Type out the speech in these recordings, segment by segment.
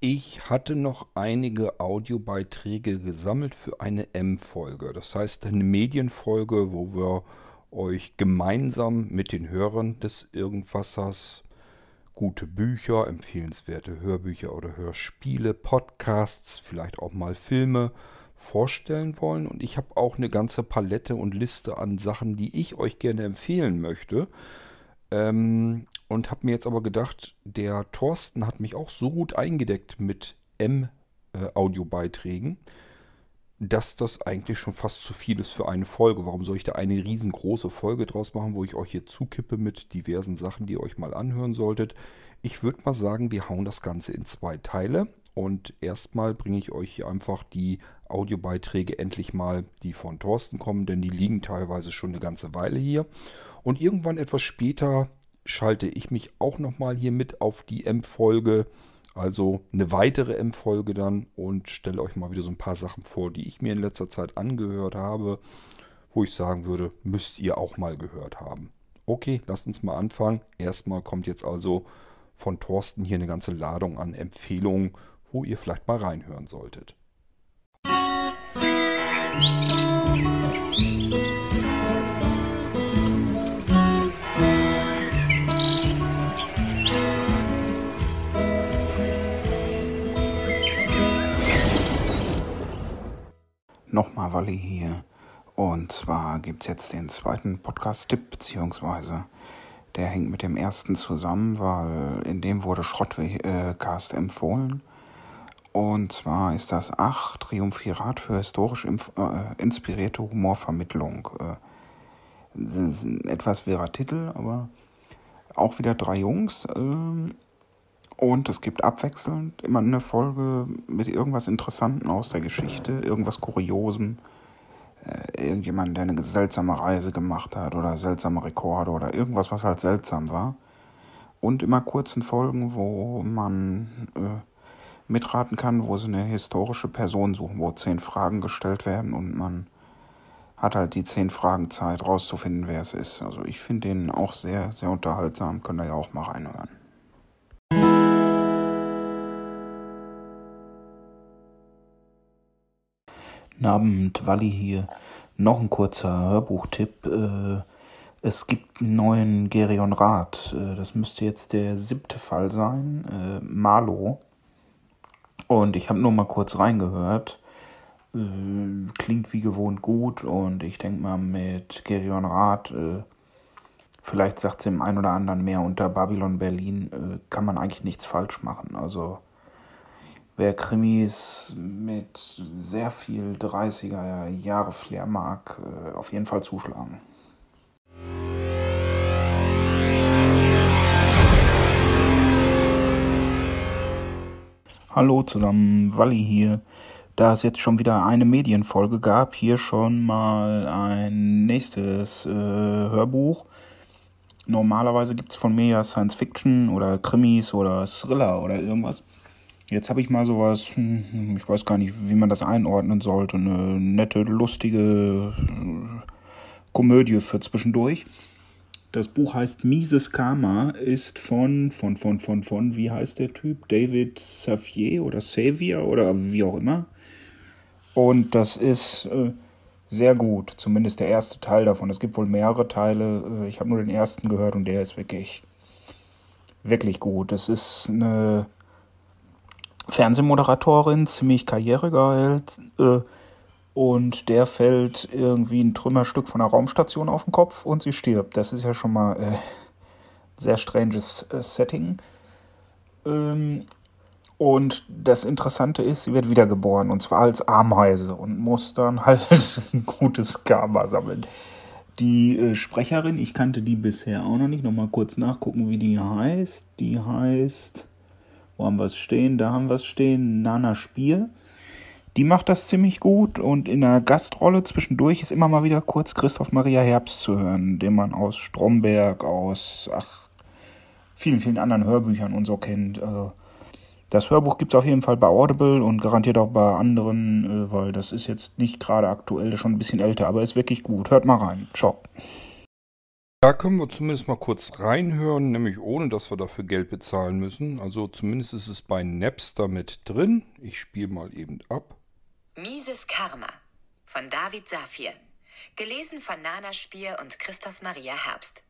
Ich hatte noch einige Audiobeiträge gesammelt für eine M-Folge. Das heißt eine Medienfolge, wo wir euch gemeinsam mit den Hörern des Irgendwassers gute Bücher, empfehlenswerte Hörbücher oder Hörspiele, Podcasts, vielleicht auch mal Filme vorstellen wollen. Und ich habe auch eine ganze Palette und Liste an Sachen, die ich euch gerne empfehlen möchte. Ähm, und habe mir jetzt aber gedacht, der Thorsten hat mich auch so gut eingedeckt mit M-Audiobeiträgen, äh, dass das eigentlich schon fast zu viel ist für eine Folge. Warum soll ich da eine riesengroße Folge draus machen, wo ich euch hier zukippe mit diversen Sachen, die ihr euch mal anhören solltet? Ich würde mal sagen, wir hauen das Ganze in zwei Teile. Und erstmal bringe ich euch hier einfach die Audiobeiträge endlich mal, die von Thorsten kommen, denn die liegen teilweise schon eine ganze Weile hier. Und irgendwann etwas später schalte ich mich auch nochmal hier mit auf die M-Folge, also eine weitere M-Folge dann und stelle euch mal wieder so ein paar Sachen vor, die ich mir in letzter Zeit angehört habe, wo ich sagen würde, müsst ihr auch mal gehört haben. Okay, lasst uns mal anfangen. Erstmal kommt jetzt also von Thorsten hier eine ganze Ladung an Empfehlungen, wo ihr vielleicht mal reinhören solltet. Musik Nochmal Walli hier. Und zwar gibt es jetzt den zweiten Podcast-Tipp, beziehungsweise der hängt mit dem ersten zusammen, weil in dem wurde Schrottcast empfohlen. Und zwar ist das Ach Triumphirat für historisch äh, inspirierte Humorvermittlung. Äh, etwas wirrer Titel, aber auch wieder drei Jungs. Äh, und es gibt abwechselnd immer eine Folge mit irgendwas Interessantem aus der Geschichte, irgendwas Kuriosem, äh, irgendjemand, der eine seltsame Reise gemacht hat oder seltsame Rekorde oder irgendwas, was halt seltsam war. Und immer kurzen Folgen, wo man äh, mitraten kann, wo sie eine historische Person suchen, wo zehn Fragen gestellt werden und man hat halt die zehn Fragen Zeit rauszufinden, wer es ist. Also ich finde den auch sehr, sehr unterhaltsam, könnt ihr ja auch mal reinhören. Abend, Walli hier. Noch ein kurzer Hörbuchtipp. Äh, es gibt einen neuen Gerion Rath. Äh, das müsste jetzt der siebte Fall sein. Äh. Und ich habe nur mal kurz reingehört. Klingt wie gewohnt gut und ich denke mal mit Gerion Rath, vielleicht sagt es dem einen oder anderen mehr unter Babylon Berlin, kann man eigentlich nichts falsch machen. Also Wer Krimis mit sehr viel 30er Jahre Flair mag, äh, auf jeden Fall zuschlagen. Hallo zusammen, Walli hier. Da es jetzt schon wieder eine Medienfolge gab, hier schon mal ein nächstes äh, Hörbuch. Normalerweise gibt es von mir ja Science Fiction oder Krimis oder Thriller oder irgendwas. Jetzt habe ich mal sowas, hm, ich weiß gar nicht, wie man das einordnen sollte, eine nette, lustige äh, Komödie für zwischendurch. Das Buch heißt Mises Karma, ist von, von, von, von, von, wie heißt der Typ? David Savier oder Xavier oder wie auch immer. Und das ist äh, sehr gut, zumindest der erste Teil davon. Es gibt wohl mehrere Teile. Äh, ich habe nur den ersten gehört und der ist wirklich, wirklich gut. Es ist eine Fernsehmoderatorin, ziemlich karrieregeil. Äh, und der fällt irgendwie ein Trümmerstück von einer Raumstation auf den Kopf und sie stirbt. Das ist ja schon mal äh, sehr stranges äh, Setting. Ähm, und das Interessante ist, sie wird wiedergeboren und zwar als Ameise und muss dann halt ein gutes Karma sammeln. Die äh, Sprecherin, ich kannte die bisher auch noch nicht, nochmal kurz nachgucken, wie die heißt. Die heißt wo haben wir es stehen? Da haben wir es stehen. Nana Spier. Die macht das ziemlich gut und in der Gastrolle zwischendurch ist immer mal wieder kurz Christoph Maria Herbst zu hören, den man aus Stromberg, aus ach, vielen, vielen anderen Hörbüchern und so kennt. Also, das Hörbuch gibt es auf jeden Fall bei Audible und garantiert auch bei anderen, äh, weil das ist jetzt nicht gerade aktuell, schon ein bisschen älter, aber ist wirklich gut. Hört mal rein. Ciao. Da können wir zumindest mal kurz reinhören, nämlich ohne, dass wir dafür Geld bezahlen müssen. Also zumindest ist es bei Napster mit drin. Ich spiele mal eben ab. Mieses Karma von David Safir. Gelesen von Nana Spier und Christoph Maria Herbst.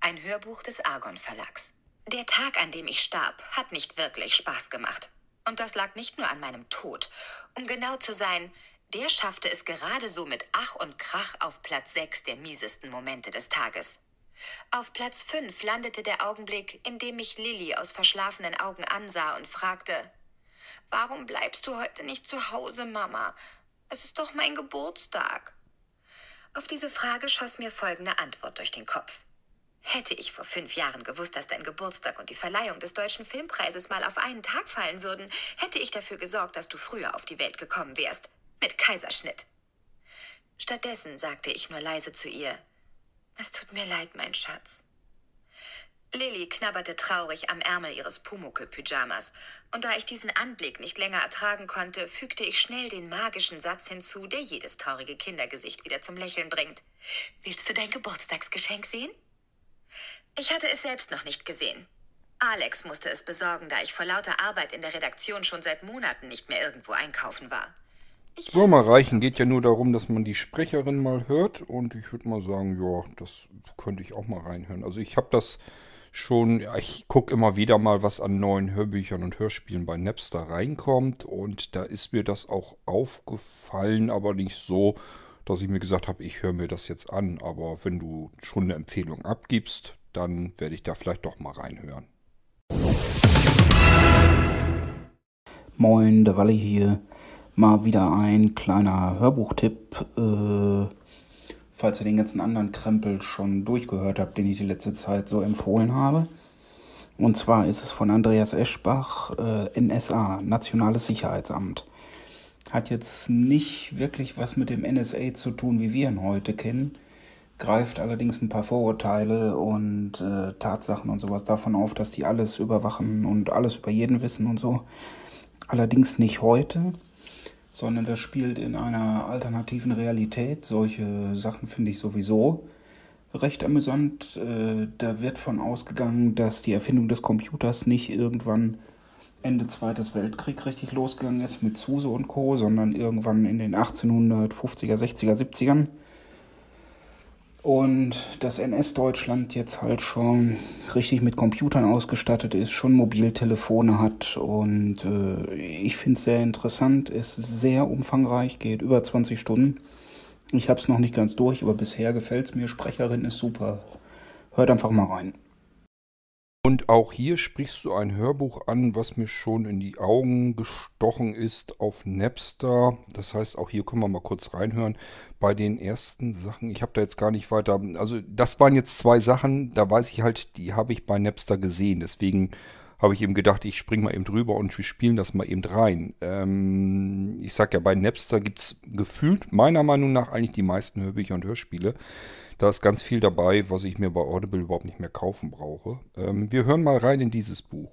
Ein Hörbuch des Argon Verlags. Der Tag, an dem ich starb, hat nicht wirklich Spaß gemacht. Und das lag nicht nur an meinem Tod. Um genau zu sein, der schaffte es gerade so mit Ach und Krach auf Platz 6 der miesesten Momente des Tages. Auf Platz 5 landete der Augenblick, in dem mich Lilly aus verschlafenen Augen ansah und fragte, Warum bleibst du heute nicht zu Hause, Mama? Es ist doch mein Geburtstag. Auf diese Frage schoss mir folgende Antwort durch den Kopf. Hätte ich vor fünf Jahren gewusst, dass dein Geburtstag und die Verleihung des Deutschen Filmpreises mal auf einen Tag fallen würden, hätte ich dafür gesorgt, dass du früher auf die Welt gekommen wärst. Mit Kaiserschnitt. Stattdessen sagte ich nur leise zu ihr, es tut mir leid, mein Schatz. Lilly knabberte traurig am Ärmel ihres Pumuckl-Pyjamas, und da ich diesen Anblick nicht länger ertragen konnte, fügte ich schnell den magischen Satz hinzu, der jedes traurige Kindergesicht wieder zum Lächeln bringt. Willst du dein Geburtstagsgeschenk sehen? Ich hatte es selbst noch nicht gesehen. Alex musste es besorgen, da ich vor lauter Arbeit in der Redaktion schon seit Monaten nicht mehr irgendwo einkaufen war. Ich Soll mal reichen, geht ja nur darum, dass man die Sprecherin mal hört und ich würde mal sagen, ja, das könnte ich auch mal reinhören. Also ich habe das schon, ja, ich gucke immer wieder mal, was an neuen Hörbüchern und Hörspielen bei Napster reinkommt und da ist mir das auch aufgefallen, aber nicht so, dass ich mir gesagt habe, ich höre mir das jetzt an. Aber wenn du schon eine Empfehlung abgibst, dann werde ich da vielleicht doch mal reinhören. Moin, der Walle hier mal wieder ein kleiner Hörbuchtipp. Äh, falls ihr den ganzen anderen Krempel schon durchgehört habt, den ich die letzte Zeit so empfohlen habe. Und zwar ist es von Andreas Eschbach, äh, NSA, Nationales Sicherheitsamt. Hat jetzt nicht wirklich was mit dem NSA zu tun, wie wir ihn heute kennen. Greift allerdings ein paar Vorurteile und äh, Tatsachen und sowas davon auf, dass die alles überwachen und alles über jeden wissen und so. Allerdings nicht heute sondern das spielt in einer alternativen Realität. Solche Sachen finde ich sowieso recht amüsant. Äh, da wird von ausgegangen, dass die Erfindung des Computers nicht irgendwann Ende Zweites Weltkrieg richtig losgegangen ist mit Zuse und Co., sondern irgendwann in den 1850er, 60er, 70ern und das NS-Deutschland jetzt halt schon richtig mit Computern ausgestattet ist, schon Mobiltelefone hat und äh, ich finde es sehr interessant, ist sehr umfangreich, geht über 20 Stunden. Ich habe es noch nicht ganz durch, aber bisher gefällt es mir. Sprecherin ist super. Hört einfach mal rein. Und auch hier sprichst du ein Hörbuch an, was mir schon in die Augen gestochen ist auf Napster. Das heißt, auch hier können wir mal kurz reinhören. Bei den ersten Sachen, ich habe da jetzt gar nicht weiter. Also, das waren jetzt zwei Sachen, da weiß ich halt, die habe ich bei Napster gesehen. Deswegen habe ich eben gedacht, ich springe mal eben drüber und wir spielen das mal eben rein. Ähm, ich sag ja, bei Napster gibt es gefühlt meiner Meinung nach eigentlich die meisten Hörbücher und Hörspiele. Da ist ganz viel dabei, was ich mir bei Audible überhaupt nicht mehr kaufen brauche. Ähm, wir hören mal rein in dieses Buch.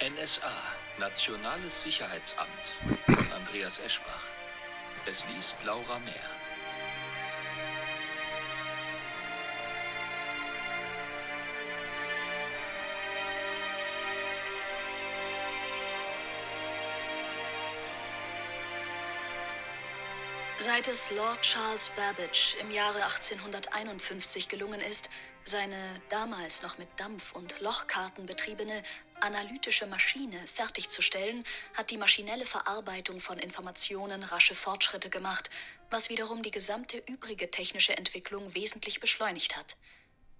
NSA, Nationales Sicherheitsamt von Andreas Eschbach. Es liest Laura Mehr. Seit es Lord Charles Babbage im Jahre 1851 gelungen ist, seine damals noch mit Dampf- und Lochkarten betriebene analytische Maschine fertigzustellen, hat die maschinelle Verarbeitung von Informationen rasche Fortschritte gemacht, was wiederum die gesamte übrige technische Entwicklung wesentlich beschleunigt hat.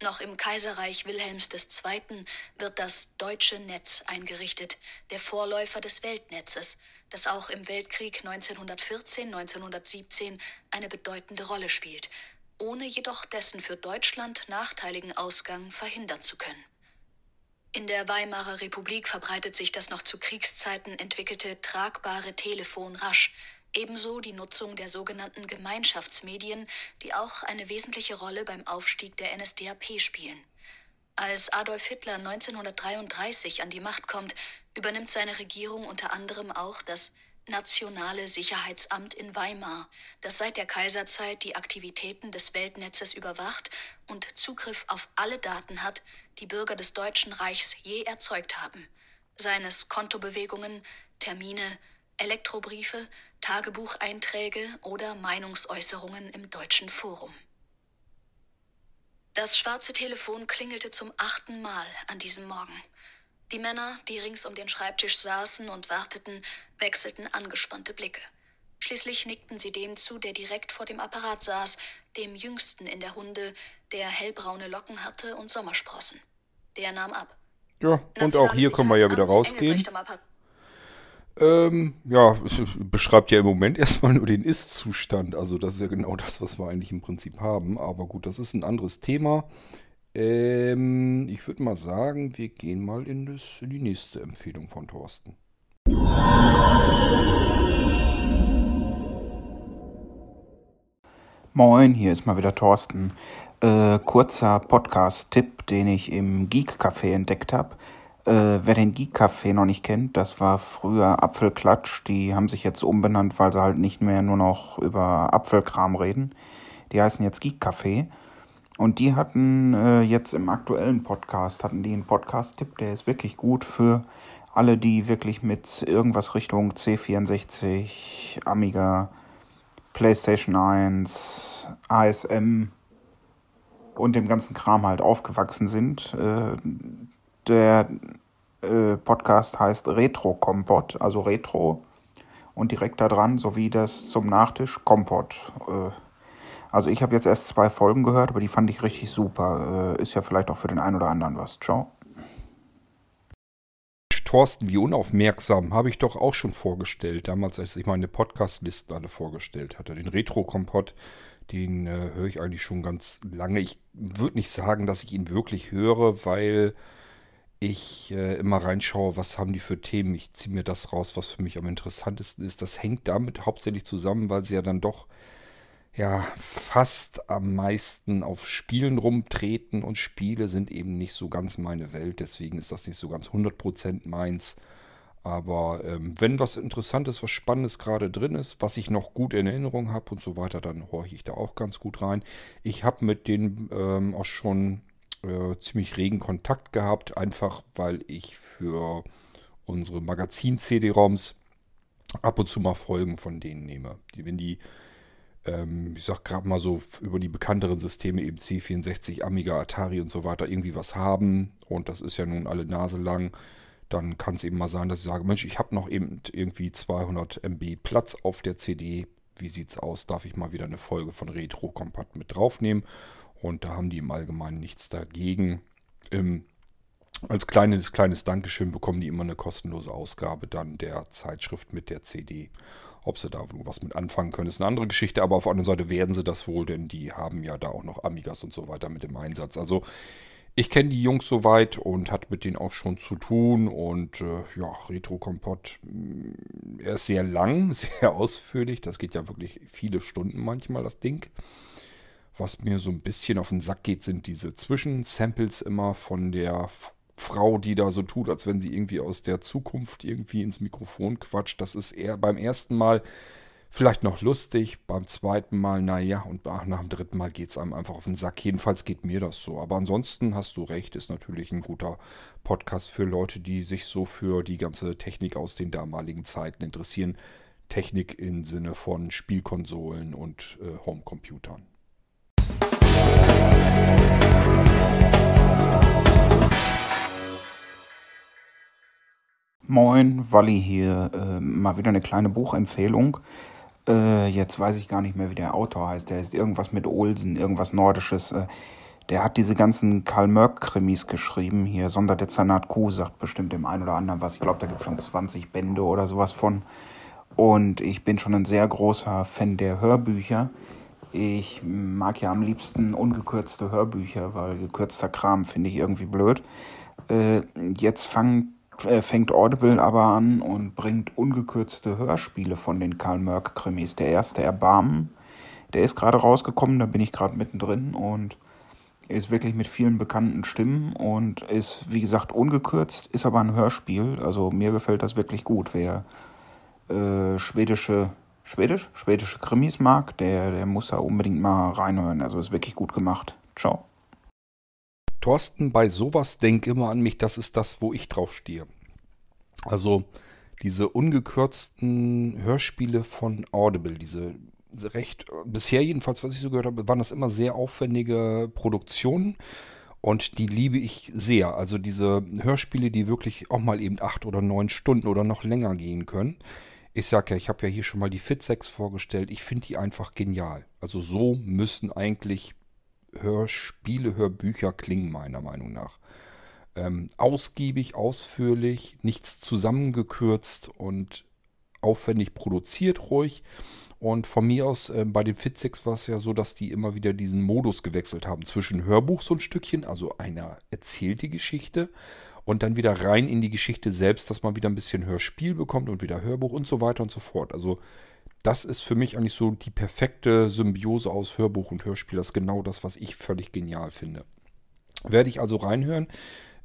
Noch im Kaiserreich Wilhelms II. wird das Deutsche Netz eingerichtet, der Vorläufer des Weltnetzes, das auch im Weltkrieg 1914-1917 eine bedeutende Rolle spielt, ohne jedoch dessen für Deutschland nachteiligen Ausgang verhindern zu können. In der Weimarer Republik verbreitet sich das noch zu Kriegszeiten entwickelte tragbare Telefon rasch, ebenso die Nutzung der sogenannten Gemeinschaftsmedien, die auch eine wesentliche Rolle beim Aufstieg der NSDAP spielen. Als Adolf Hitler 1933 an die Macht kommt, übernimmt seine Regierung unter anderem auch das Nationale Sicherheitsamt in Weimar, das seit der Kaiserzeit die Aktivitäten des Weltnetzes überwacht und Zugriff auf alle Daten hat, die Bürger des Deutschen Reichs je erzeugt haben, seines Kontobewegungen, Termine, Elektrobriefe, Tagebucheinträge oder Meinungsäußerungen im Deutschen Forum. Das schwarze Telefon klingelte zum achten Mal an diesem Morgen. Die Männer, die rings um den Schreibtisch saßen und warteten, wechselten angespannte Blicke. Schließlich nickten sie dem zu, der direkt vor dem Apparat saß, dem jüngsten in der Hunde, der hellbraune Locken hatte und Sommersprossen. Der nahm ab. Ja, und auch hier können wir ja wieder rausgehen. Ähm, ja, es beschreibt ja im Moment erstmal nur den Ist-Zustand. Also das ist ja genau das, was wir eigentlich im Prinzip haben. Aber gut, das ist ein anderes Thema. Ähm, ich würde mal sagen, wir gehen mal in, das, in die nächste Empfehlung von Thorsten. Moin, hier ist mal wieder Thorsten. Äh, kurzer Podcast-Tipp, den ich im Geek Café entdeckt habe. Äh, wer den Geek Café noch nicht kennt, das war früher Apfelklatsch. Die haben sich jetzt umbenannt, weil sie halt nicht mehr nur noch über Apfelkram reden. Die heißen jetzt Geek Café. Und die hatten äh, jetzt im aktuellen Podcast, hatten die einen Podcast-Tipp, der ist wirklich gut für alle, die wirklich mit irgendwas Richtung C64, Amiga, PlayStation 1, ASM und dem ganzen Kram halt aufgewachsen sind. Äh, der äh, Podcast heißt Retro Kompott, also Retro und direkt da dran, sowie das zum Nachtisch Kompott. Äh, also ich habe jetzt erst zwei Folgen gehört, aber die fand ich richtig super. Äh, ist ja vielleicht auch für den einen oder anderen was. Ciao. Thorsten, wie unaufmerksam, habe ich doch auch schon vorgestellt, damals, als ich meine Podcast-Listen alle vorgestellt hatte. Den Retro-Kompott, den äh, höre ich eigentlich schon ganz lange. Ich würde nicht sagen, dass ich ihn wirklich höre, weil ich äh, immer reinschaue, was haben die für Themen. Ich ziehe mir das raus, was für mich am interessantesten ist. Das hängt damit hauptsächlich zusammen, weil sie ja dann doch ja fast am meisten auf Spielen rumtreten und Spiele sind eben nicht so ganz meine Welt, deswegen ist das nicht so ganz 100% meins. Aber ähm, wenn was Interessantes, was Spannendes gerade drin ist, was ich noch gut in Erinnerung habe und so weiter, dann horche ich da auch ganz gut rein. Ich habe mit denen ähm, auch schon äh, ziemlich regen Kontakt gehabt, einfach weil ich für unsere Magazin-CD-ROMs ab und zu mal Folgen von denen nehme. Die, wenn die ähm, ich sag gerade mal so über die bekannteren Systeme, eben C64, Amiga, Atari und so weiter, irgendwie was haben. Und das ist ja nun alle Nase lang. Dann kann es eben mal sein, dass ich sage, Mensch, ich habe noch eben irgendwie 200 MB Platz auf der CD. Wie sieht's aus? Darf ich mal wieder eine Folge von Retro Kompakt mit draufnehmen? Und da haben die im Allgemeinen nichts dagegen. Ähm, als kleines, kleines Dankeschön bekommen die immer eine kostenlose Ausgabe dann der Zeitschrift mit der CD. Ob sie da was mit anfangen können, ist eine andere Geschichte, aber auf der anderen Seite werden sie das wohl, denn die haben ja da auch noch Amigas und so weiter mit im Einsatz. Also ich kenne die Jungs soweit und hat mit denen auch schon zu tun und äh, ja, Retro Kompott, mm, er ist sehr lang, sehr ausführlich, das geht ja wirklich viele Stunden manchmal, das Ding. Was mir so ein bisschen auf den Sack geht, sind diese Zwischensamples immer von der Frau, die da so tut, als wenn sie irgendwie aus der Zukunft irgendwie ins Mikrofon quatscht. Das ist eher beim ersten Mal vielleicht noch lustig, beim zweiten Mal, naja, und nach dem dritten Mal geht es einem einfach auf den Sack. Jedenfalls geht mir das so. Aber ansonsten hast du recht, ist natürlich ein guter Podcast für Leute, die sich so für die ganze Technik aus den damaligen Zeiten interessieren. Technik im Sinne von Spielkonsolen und äh, Homecomputern. Moin, Walli hier. Äh, mal wieder eine kleine Buchempfehlung. Äh, jetzt weiß ich gar nicht mehr, wie der Autor heißt. Der ist irgendwas mit Olsen, irgendwas Nordisches. Äh, der hat diese ganzen Karl-Mörk-Krimis geschrieben. Hier Sonderdezernat Q sagt bestimmt dem einen oder anderen was. Ich glaube, da gibt es schon 20 Bände oder sowas von. Und ich bin schon ein sehr großer Fan der Hörbücher. Ich mag ja am liebsten ungekürzte Hörbücher, weil gekürzter Kram finde ich irgendwie blöd. Äh, jetzt fangen fängt Audible aber an und bringt ungekürzte Hörspiele von den Karl Merck Krimis. Der erste Erbarmen, der ist gerade rausgekommen, da bin ich gerade mittendrin und Ist wirklich mit vielen bekannten Stimmen und ist, wie gesagt, ungekürzt, ist aber ein Hörspiel. Also mir gefällt das wirklich gut. Wer äh, schwedische, schwedisch? Schwedische Krimis mag, der, der muss da unbedingt mal reinhören. Also ist wirklich gut gemacht. Ciao. Thorsten, bei sowas denk immer an mich, das ist das, wo ich drauf stehe. Also diese ungekürzten Hörspiele von Audible, diese recht, bisher jedenfalls, was ich so gehört habe, waren das immer sehr aufwendige Produktionen. Und die liebe ich sehr. Also diese Hörspiele, die wirklich auch mal eben acht oder neun Stunden oder noch länger gehen können. Ich sag ja, ich habe ja hier schon mal die Fit6 vorgestellt. Ich finde die einfach genial. Also so müssen eigentlich Hörspiele, Hörbücher klingen, meiner Meinung nach. Ähm, ausgiebig, ausführlich, nichts zusammengekürzt und aufwendig produziert ruhig. Und von mir aus, äh, bei den Fitzix war es ja so, dass die immer wieder diesen Modus gewechselt haben zwischen Hörbuch so ein Stückchen, also einer erzählt die Geschichte, und dann wieder rein in die Geschichte selbst, dass man wieder ein bisschen Hörspiel bekommt und wieder Hörbuch und so weiter und so fort. Also das ist für mich eigentlich so die perfekte Symbiose aus Hörbuch und Hörspiel. Das ist genau das, was ich völlig genial finde. Werde ich also reinhören.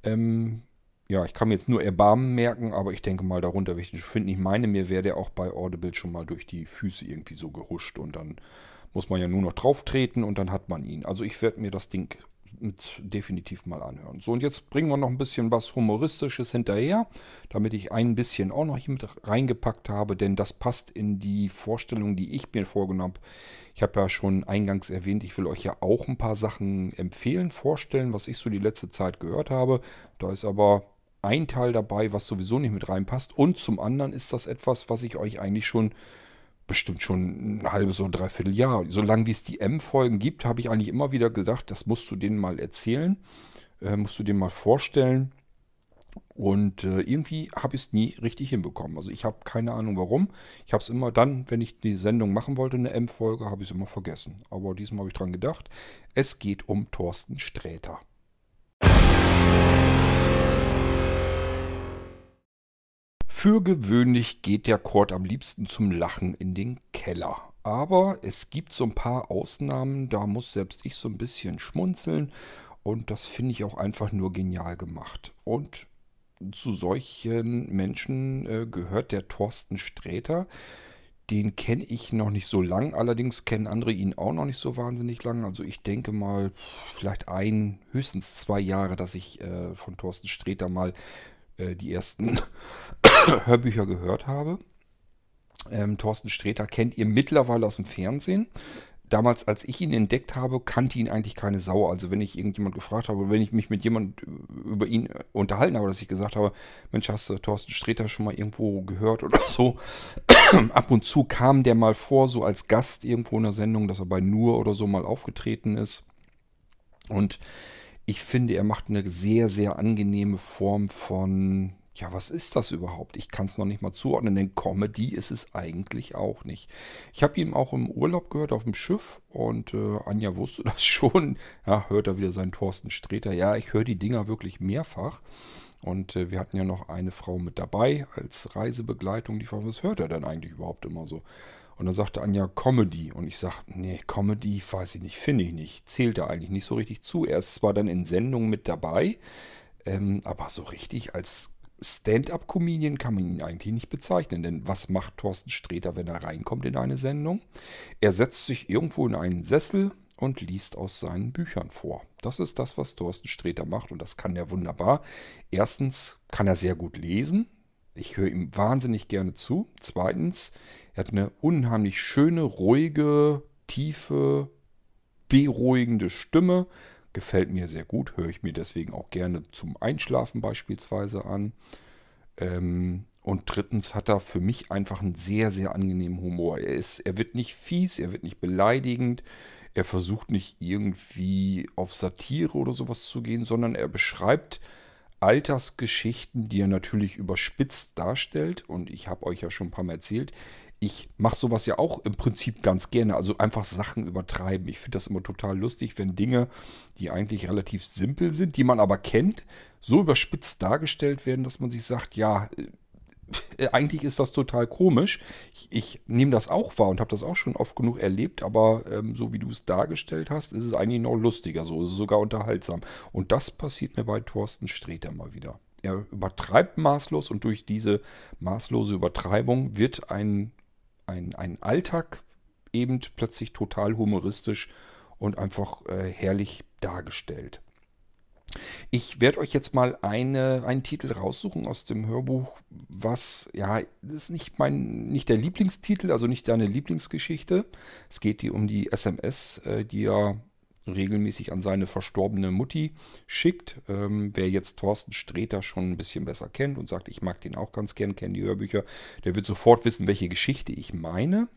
Ähm, ja, ich kann mir jetzt nur Erbarmen merken, aber ich denke mal darunter, wenn ich den finde, ich meine, mir wäre der auch bei Audible schon mal durch die Füße irgendwie so gehuscht und dann muss man ja nur noch drauf treten und dann hat man ihn. Also ich werde mir das Ding mit definitiv mal anhören. So, und jetzt bringen wir noch ein bisschen was Humoristisches hinterher, damit ich ein bisschen auch noch hier mit reingepackt habe, denn das passt in die Vorstellung, die ich mir vorgenommen habe. Ich habe ja schon eingangs erwähnt, ich will euch ja auch ein paar Sachen empfehlen, vorstellen, was ich so die letzte Zeit gehört habe. Da ist aber ein Teil dabei, was sowieso nicht mit reinpasst. Und zum anderen ist das etwas, was ich euch eigentlich schon bestimmt schon ein halbes oder dreiviertel Jahr. Solange es die M-Folgen gibt, habe ich eigentlich immer wieder gedacht, das musst du denen mal erzählen, äh, musst du denen mal vorstellen. Und äh, irgendwie habe ich es nie richtig hinbekommen. Also ich habe keine Ahnung warum. Ich habe es immer dann, wenn ich die Sendung machen wollte, eine M-Folge, habe ich es immer vergessen. Aber diesmal habe ich dran gedacht. Es geht um Thorsten Sträter. Für gewöhnlich geht der Kord am liebsten zum Lachen in den Keller. Aber es gibt so ein paar Ausnahmen, da muss selbst ich so ein bisschen schmunzeln. Und das finde ich auch einfach nur genial gemacht. Und zu solchen Menschen äh, gehört der Thorsten Sträter. Den kenne ich noch nicht so lang, allerdings kennen andere ihn auch noch nicht so wahnsinnig lang. Also ich denke mal, vielleicht ein, höchstens zwei Jahre, dass ich äh, von Thorsten Sträter mal äh, die ersten Hörbücher gehört habe. Ähm, Thorsten Sträter kennt ihr mittlerweile aus dem Fernsehen. Damals, als ich ihn entdeckt habe, kannte ihn eigentlich keine Sau. Also wenn ich irgendjemand gefragt habe, wenn ich mich mit jemand über ihn unterhalten habe, dass ich gesagt habe, Mensch, hast du Thorsten Sträter schon mal irgendwo gehört oder so? Ab und zu kam der mal vor, so als Gast irgendwo in der Sendung, dass er bei Nur oder so mal aufgetreten ist. Und ich finde, er macht eine sehr, sehr angenehme Form von, ja, was ist das überhaupt? Ich kann es noch nicht mal zuordnen, denn Comedy ist es eigentlich auch nicht. Ich habe ihn auch im Urlaub gehört auf dem Schiff und äh, Anja wusste das schon. Ja, hört er wieder seinen Thorsten Streter. Ja, ich höre die Dinger wirklich mehrfach. Und äh, wir hatten ja noch eine Frau mit dabei als Reisebegleitung. Die fragte, was hört er denn eigentlich überhaupt immer so? Und dann sagte Anja Comedy. Und ich sagte, nee, Comedy weiß ich nicht, finde ich nicht. Zählt er eigentlich nicht so richtig zu. Er ist zwar dann in Sendungen mit dabei, ähm, aber so richtig als Stand-up-Comedian kann man ihn eigentlich nicht bezeichnen. Denn was macht Thorsten Sträter, wenn er reinkommt in eine Sendung? Er setzt sich irgendwo in einen Sessel und liest aus seinen Büchern vor. Das ist das, was Thorsten Sträter macht und das kann er wunderbar. Erstens kann er sehr gut lesen. Ich höre ihm wahnsinnig gerne zu. Zweitens, er hat eine unheimlich schöne, ruhige, tiefe, beruhigende Stimme. Gefällt mir sehr gut, höre ich mir deswegen auch gerne zum Einschlafen beispielsweise an. Ähm, und drittens hat er für mich einfach einen sehr, sehr angenehmen Humor. Er, ist, er wird nicht fies, er wird nicht beleidigend, er versucht nicht irgendwie auf Satire oder sowas zu gehen, sondern er beschreibt Altersgeschichten, die er natürlich überspitzt darstellt. Und ich habe euch ja schon ein paar Mal erzählt, ich mache sowas ja auch im Prinzip ganz gerne. Also einfach Sachen übertreiben. Ich finde das immer total lustig, wenn Dinge, die eigentlich relativ simpel sind, die man aber kennt, so überspitzt dargestellt werden, dass man sich sagt, ja, äh, eigentlich ist das total komisch. Ich, ich nehme das auch wahr und habe das auch schon oft genug erlebt, aber ähm, so wie du es dargestellt hast, ist es eigentlich noch lustiger. So ist es sogar unterhaltsam. Und das passiert mir bei Thorsten Sträter mal wieder. Er übertreibt maßlos und durch diese maßlose Übertreibung wird ein, ein, ein Alltag eben plötzlich total humoristisch und einfach äh, herrlich dargestellt. Ich werde euch jetzt mal eine, einen Titel raussuchen aus dem Hörbuch, was, ja, das ist nicht mein, nicht der Lieblingstitel, also nicht deine Lieblingsgeschichte. Es geht hier um die SMS, äh, die er regelmäßig an seine verstorbene Mutti schickt. Ähm, wer jetzt Thorsten Sträter schon ein bisschen besser kennt und sagt, ich mag den auch ganz gern, kenne die Hörbücher, der wird sofort wissen, welche Geschichte ich meine.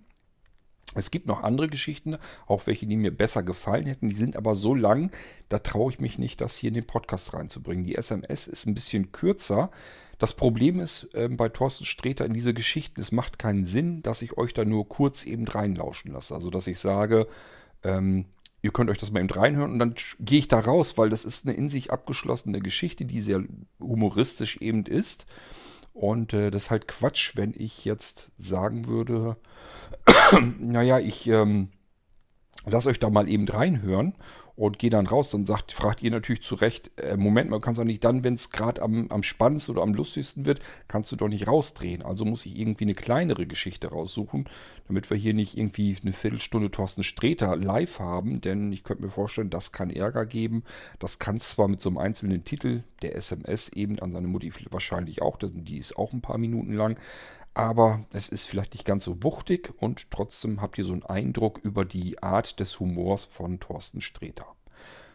Es gibt noch andere Geschichten, auch welche, die mir besser gefallen hätten. Die sind aber so lang, da traue ich mich nicht, das hier in den Podcast reinzubringen. Die SMS ist ein bisschen kürzer. Das Problem ist äh, bei Thorsten Sträter in diese Geschichten, es macht keinen Sinn, dass ich euch da nur kurz eben reinlauschen lasse. Also, dass ich sage, ähm, ihr könnt euch das mal eben reinhören und dann gehe ich da raus, weil das ist eine in sich abgeschlossene Geschichte, die sehr humoristisch eben ist. Und äh, das ist halt Quatsch, wenn ich jetzt sagen würde, naja, ich ähm, lasse euch da mal eben reinhören und gehe dann raus. Dann sagt, fragt ihr natürlich zu Recht, äh, Moment man kann es doch nicht dann, wenn es gerade am, am spannendsten oder am lustigsten wird, kannst du doch nicht rausdrehen. Also muss ich irgendwie eine kleinere Geschichte raussuchen, damit wir hier nicht irgendwie eine Viertelstunde Thorsten Sträter live haben, denn ich könnte mir vorstellen, das kann Ärger geben. Das kann zwar mit so einem einzelnen Titel, der SMS eben an seine Mutti wahrscheinlich auch, die ist auch ein paar Minuten lang, aber es ist vielleicht nicht ganz so wuchtig und trotzdem habt ihr so einen Eindruck über die Art des Humors von Thorsten Sträter.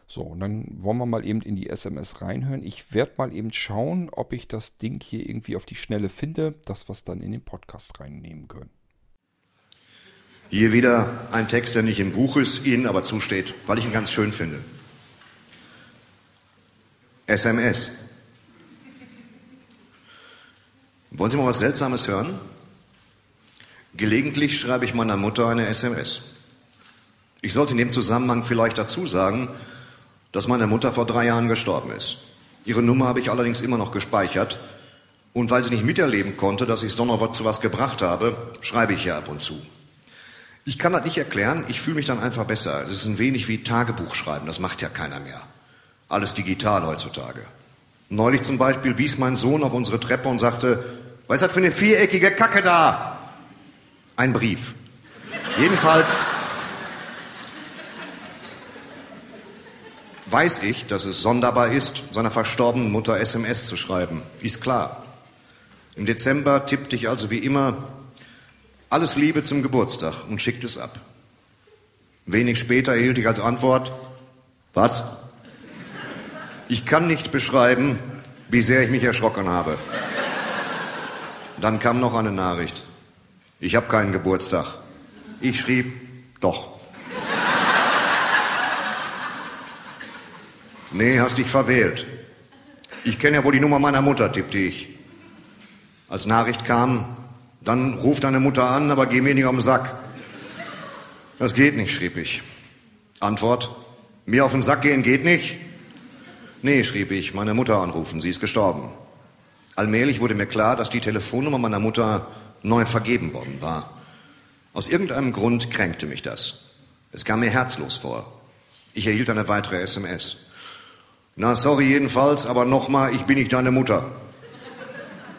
So, und dann wollen wir mal eben in die SMS reinhören. Ich werde mal eben schauen, ob ich das Ding hier irgendwie auf die Schnelle finde, dass wir es dann in den Podcast reinnehmen können. Hier wieder ein Text, der nicht im Buch ist, Ihnen aber zusteht, weil ich ihn ganz schön finde. SMS. Wollen Sie mal was Seltsames hören? Gelegentlich schreibe ich meiner Mutter eine SMS. Ich sollte in dem Zusammenhang vielleicht dazu sagen, dass meine Mutter vor drei Jahren gestorben ist. Ihre Nummer habe ich allerdings immer noch gespeichert. Und weil sie nicht miterleben konnte, dass ich es doch noch zu was gebracht habe, schreibe ich ihr ab und zu. Ich kann das nicht erklären, ich fühle mich dann einfach besser. Es ist ein wenig wie Tagebuch schreiben, das macht ja keiner mehr. Alles digital heutzutage. Neulich zum Beispiel wies mein Sohn auf unsere Treppe und sagte, was ist das für eine viereckige Kacke da? Ein Brief. Jedenfalls weiß ich, dass es sonderbar ist, seiner verstorbenen Mutter SMS zu schreiben. Ist klar. Im Dezember tippte ich also wie immer alles Liebe zum Geburtstag und schickte es ab. Wenig später erhielt ich als Antwort, was? Ich kann nicht beschreiben, wie sehr ich mich erschrocken habe. Dann kam noch eine Nachricht. Ich habe keinen Geburtstag. Ich schrieb, doch. Nee, hast dich verwählt. Ich kenne ja wohl die Nummer meiner Mutter, tippte ich. Als Nachricht kam, dann ruf deine Mutter an, aber geh mir nicht um den Sack. Das geht nicht, schrieb ich. Antwort, mir auf den Sack gehen geht nicht? Nee, schrieb ich, meine Mutter anrufen, sie ist gestorben. Allmählich wurde mir klar, dass die Telefonnummer meiner Mutter neu vergeben worden war. Aus irgendeinem Grund kränkte mich das. Es kam mir herzlos vor. Ich erhielt eine weitere SMS. Na, sorry jedenfalls, aber nochmal, ich bin nicht deine Mutter.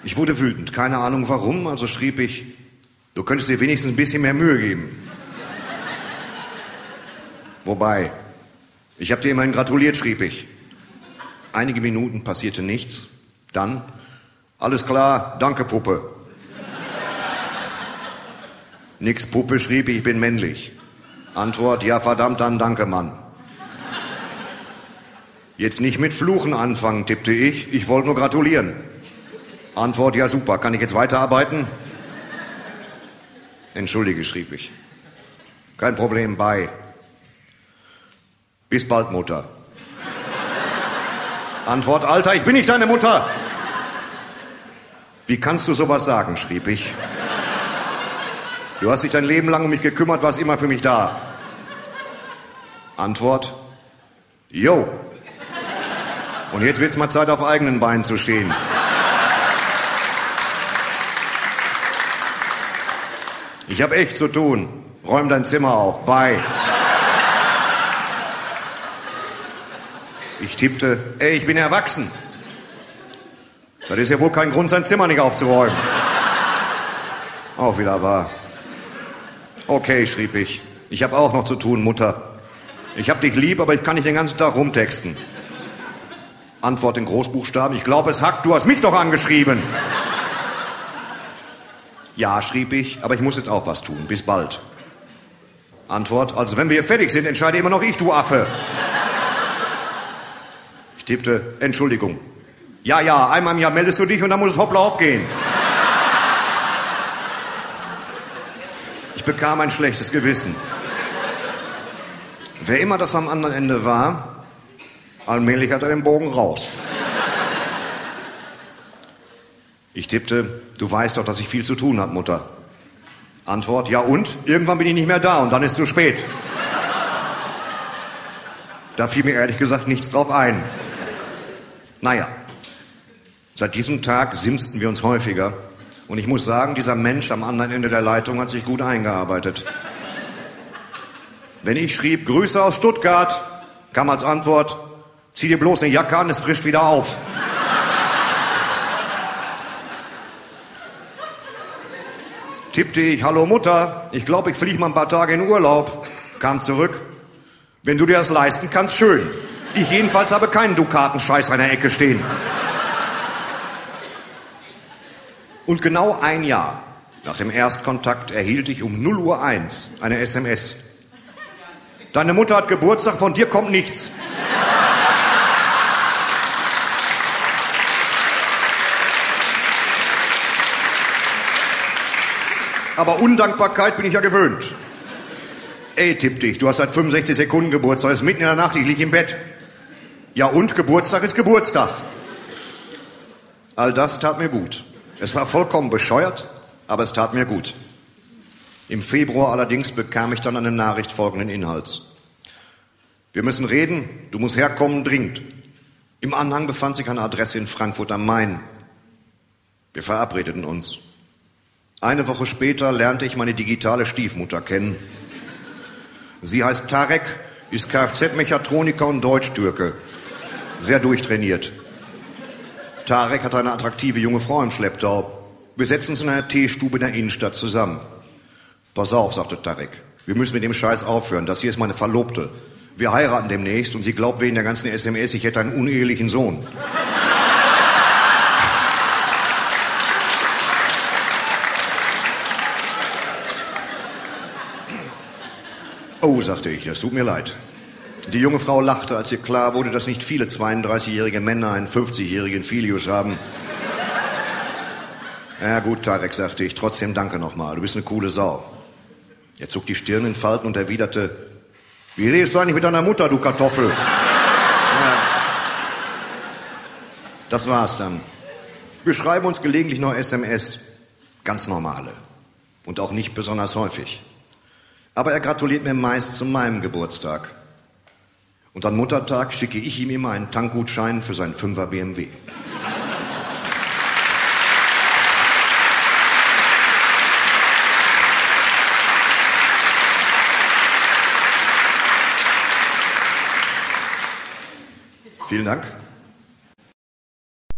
Ich wurde wütend, keine Ahnung warum, also schrieb ich, du könntest dir wenigstens ein bisschen mehr Mühe geben. Wobei, ich habe dir immerhin gratuliert, schrieb ich. Einige Minuten passierte nichts. Dann alles klar, danke Puppe. Nix Puppe schrieb, ich bin männlich. Antwort, ja verdammt, dann danke Mann. Jetzt nicht mit Fluchen anfangen, tippte ich. Ich wollte nur gratulieren. Antwort, ja super, kann ich jetzt weiterarbeiten? Entschuldige, schrieb ich. Kein Problem, bei. Bis bald, Mutter. Antwort, Alter, ich bin nicht deine Mutter. Wie kannst du sowas sagen, schrieb ich. Du hast dich dein Leben lang um mich gekümmert, warst immer für mich da. Antwort, Jo. Und jetzt wird's mal Zeit, auf eigenen Beinen zu stehen. Ich habe echt zu tun. Räum dein Zimmer auf. Bye. Ich tippte, ey, ich bin erwachsen. Das ist ja wohl kein Grund, sein Zimmer nicht aufzuräumen. Auch wieder wahr. Okay, schrieb ich. Ich habe auch noch zu tun, Mutter. Ich hab dich lieb, aber ich kann nicht den ganzen Tag rumtexten. Antwort in Großbuchstaben. Ich glaube, es hackt. Du hast mich doch angeschrieben. Ja, schrieb ich, aber ich muss jetzt auch was tun. Bis bald. Antwort. Also wenn wir fertig sind, entscheide immer noch ich, du Affe. Ich tippte. Entschuldigung. Ja, ja, einmal im Jahr meldest du dich und dann muss es hoppla hopp gehen. Ich bekam ein schlechtes Gewissen. Wer immer das am anderen Ende war, allmählich hat er den Bogen raus. Ich tippte, du weißt doch, dass ich viel zu tun habe, Mutter. Antwort, ja und? Irgendwann bin ich nicht mehr da und dann ist es zu spät. Da fiel mir ehrlich gesagt nichts drauf ein. Naja, seit diesem Tag simsten wir uns häufiger. Und ich muss sagen, dieser Mensch am anderen Ende der Leitung hat sich gut eingearbeitet. Wenn ich schrieb, Grüße aus Stuttgart, kam als Antwort, zieh dir bloß eine Jacke an, es frischt wieder auf. Tippte ich, hallo Mutter, ich glaube, ich fliege mal ein paar Tage in Urlaub. Kam zurück, wenn du dir das leisten kannst, schön. Ich jedenfalls habe keinen Dukatenscheiß an der Ecke stehen. Und genau ein Jahr nach dem Erstkontakt erhielt ich um 0 Uhr 1 eine SMS. Deine Mutter hat Geburtstag, von dir kommt nichts. Aber Undankbarkeit bin ich ja gewöhnt. Ey, tipp dich, du hast seit 65 Sekunden Geburtstag, es ist mitten in der Nacht, ich lieg im Bett. Ja und, Geburtstag ist Geburtstag. All das tat mir gut. Es war vollkommen bescheuert, aber es tat mir gut. Im Februar allerdings bekam ich dann eine Nachricht folgenden Inhalts. Wir müssen reden, du musst herkommen, dringend. Im Anhang befand sich eine Adresse in Frankfurt am Main. Wir verabredeten uns. Eine Woche später lernte ich meine digitale Stiefmutter kennen. Sie heißt Tarek, ist Kfz-Mechatroniker und Deutsch-Türke. Sehr durchtrainiert. Tarek hat eine attraktive junge Frau im Schlepptau. Wir setzen uns in einer Teestube in der Innenstadt zusammen. Pass auf, sagte Tarek. Wir müssen mit dem Scheiß aufhören. Das hier ist meine Verlobte. Wir heiraten demnächst und sie glaubt wegen der ganzen SMS, ich hätte einen unehelichen Sohn. Oh, sagte ich, es tut mir leid. Die junge Frau lachte, als ihr klar wurde, dass nicht viele 32-jährige Männer einen 50-jährigen Filius haben. Ja gut, Tarek, sagte ich, trotzdem danke nochmal, du bist eine coole Sau. Er zog die Stirn in Falten und erwiderte, wie redest du eigentlich mit deiner Mutter, du Kartoffel? Ja. Das war's dann. Wir schreiben uns gelegentlich noch SMS. Ganz normale. Und auch nicht besonders häufig. Aber er gratuliert mir meist zu meinem Geburtstag. Und an Muttertag schicke ich ihm immer einen Tankgutschein für seinen 5er BMW. Vielen Dank.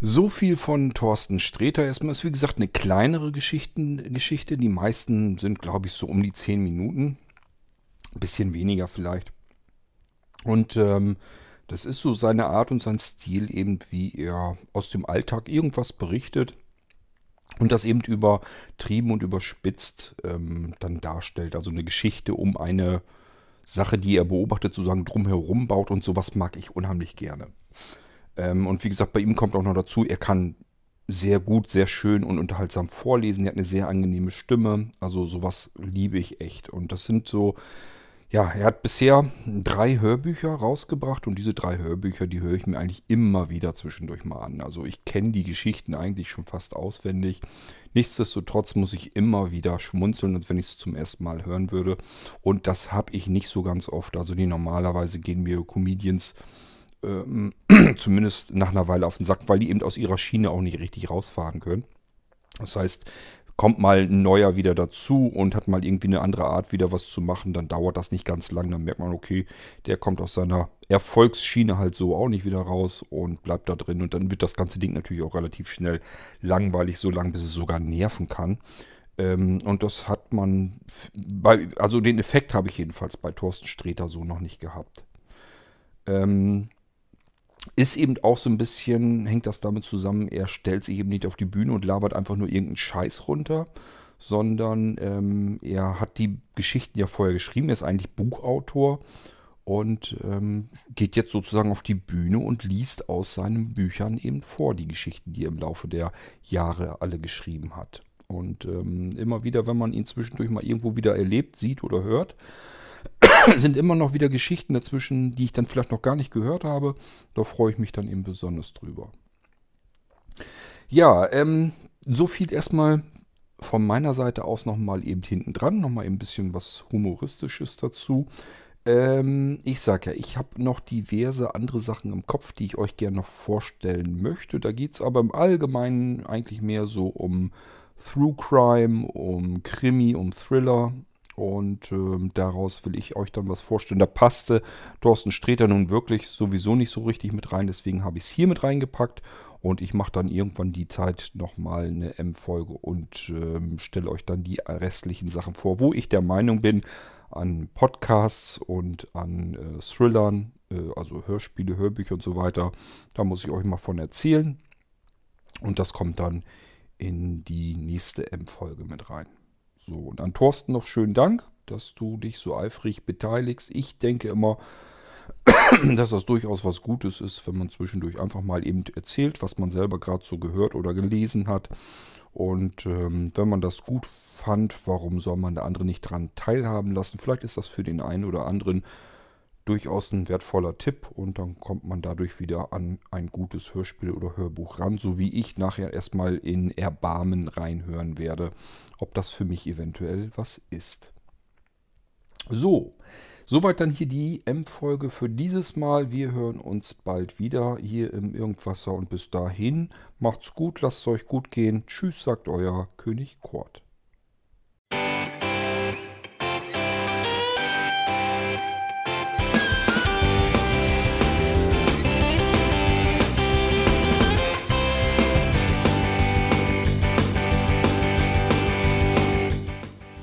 So viel von Thorsten Sträter. Erstmal ist wie gesagt eine kleinere Geschichten, Geschichte. Die meisten sind, glaube ich, so um die 10 Minuten. Ein bisschen weniger vielleicht. Und ähm, das ist so seine Art und sein Stil, eben wie er aus dem Alltag irgendwas berichtet und das eben übertrieben und überspitzt ähm, dann darstellt. Also eine Geschichte um eine Sache, die er beobachtet, sozusagen drumherum baut und sowas mag ich unheimlich gerne. Ähm, und wie gesagt, bei ihm kommt auch noch dazu, er kann sehr gut, sehr schön und unterhaltsam vorlesen. Er hat eine sehr angenehme Stimme. Also sowas liebe ich echt. Und das sind so, ja, er hat bisher drei Hörbücher rausgebracht und diese drei Hörbücher, die höre ich mir eigentlich immer wieder zwischendurch mal an. Also ich kenne die Geschichten eigentlich schon fast auswendig. Nichtsdestotrotz muss ich immer wieder schmunzeln, als wenn ich es zum ersten Mal hören würde. Und das habe ich nicht so ganz oft. Also die normalerweise gehen mir Comedians ähm, zumindest nach einer Weile auf den Sack, weil die eben aus ihrer Schiene auch nicht richtig rausfahren können. Das heißt, kommt mal ein neuer wieder dazu und hat mal irgendwie eine andere Art wieder was zu machen, dann dauert das nicht ganz lang. Dann merkt man, okay, der kommt aus seiner Erfolgsschiene halt so auch nicht wieder raus und bleibt da drin. Und dann wird das ganze Ding natürlich auch relativ schnell langweilig, so lang, bis es sogar nerven kann. Ähm, und das hat man, bei, also den Effekt habe ich jedenfalls bei Thorsten Sträter so noch nicht gehabt. Ähm, ist eben auch so ein bisschen, hängt das damit zusammen, er stellt sich eben nicht auf die Bühne und labert einfach nur irgendeinen Scheiß runter, sondern ähm, er hat die Geschichten ja vorher geschrieben, er ist eigentlich Buchautor und ähm, geht jetzt sozusagen auf die Bühne und liest aus seinen Büchern eben vor die Geschichten, die er im Laufe der Jahre alle geschrieben hat. Und ähm, immer wieder, wenn man ihn zwischendurch mal irgendwo wieder erlebt, sieht oder hört, sind immer noch wieder Geschichten dazwischen, die ich dann vielleicht noch gar nicht gehört habe. Da freue ich mich dann eben besonders drüber. Ja, ähm, so viel erstmal von meiner Seite aus nochmal eben hinten dran. Nochmal ein bisschen was Humoristisches dazu. Ähm, ich sage ja, ich habe noch diverse andere Sachen im Kopf, die ich euch gerne noch vorstellen möchte. Da geht es aber im Allgemeinen eigentlich mehr so um Through Crime, um Krimi, um Thriller, und ähm, daraus will ich euch dann was vorstellen. Da passte Thorsten Sträter nun wirklich sowieso nicht so richtig mit rein. Deswegen habe ich es hier mit reingepackt. Und ich mache dann irgendwann die Zeit nochmal eine M-Folge und ähm, stelle euch dann die restlichen Sachen vor, wo ich der Meinung bin, an Podcasts und an äh, Thrillern, äh, also Hörspiele, Hörbücher und so weiter. Da muss ich euch mal von erzählen. Und das kommt dann in die nächste M-Folge mit rein. So, und an Thorsten noch schönen Dank, dass du dich so eifrig beteiligst. Ich denke immer, dass das durchaus was Gutes ist, wenn man zwischendurch einfach mal eben erzählt, was man selber gerade so gehört oder gelesen hat. Und ähm, wenn man das gut fand, warum soll man der andere nicht daran teilhaben lassen? Vielleicht ist das für den einen oder anderen durchaus ein wertvoller Tipp und dann kommt man dadurch wieder an ein gutes Hörspiel oder Hörbuch ran, so wie ich nachher erstmal in Erbarmen reinhören werde, ob das für mich eventuell was ist. So, soweit dann hier die M-Folge für dieses Mal. Wir hören uns bald wieder hier im Irgendwasser und bis dahin macht's gut, lasst es euch gut gehen. Tschüss, sagt euer König Kort.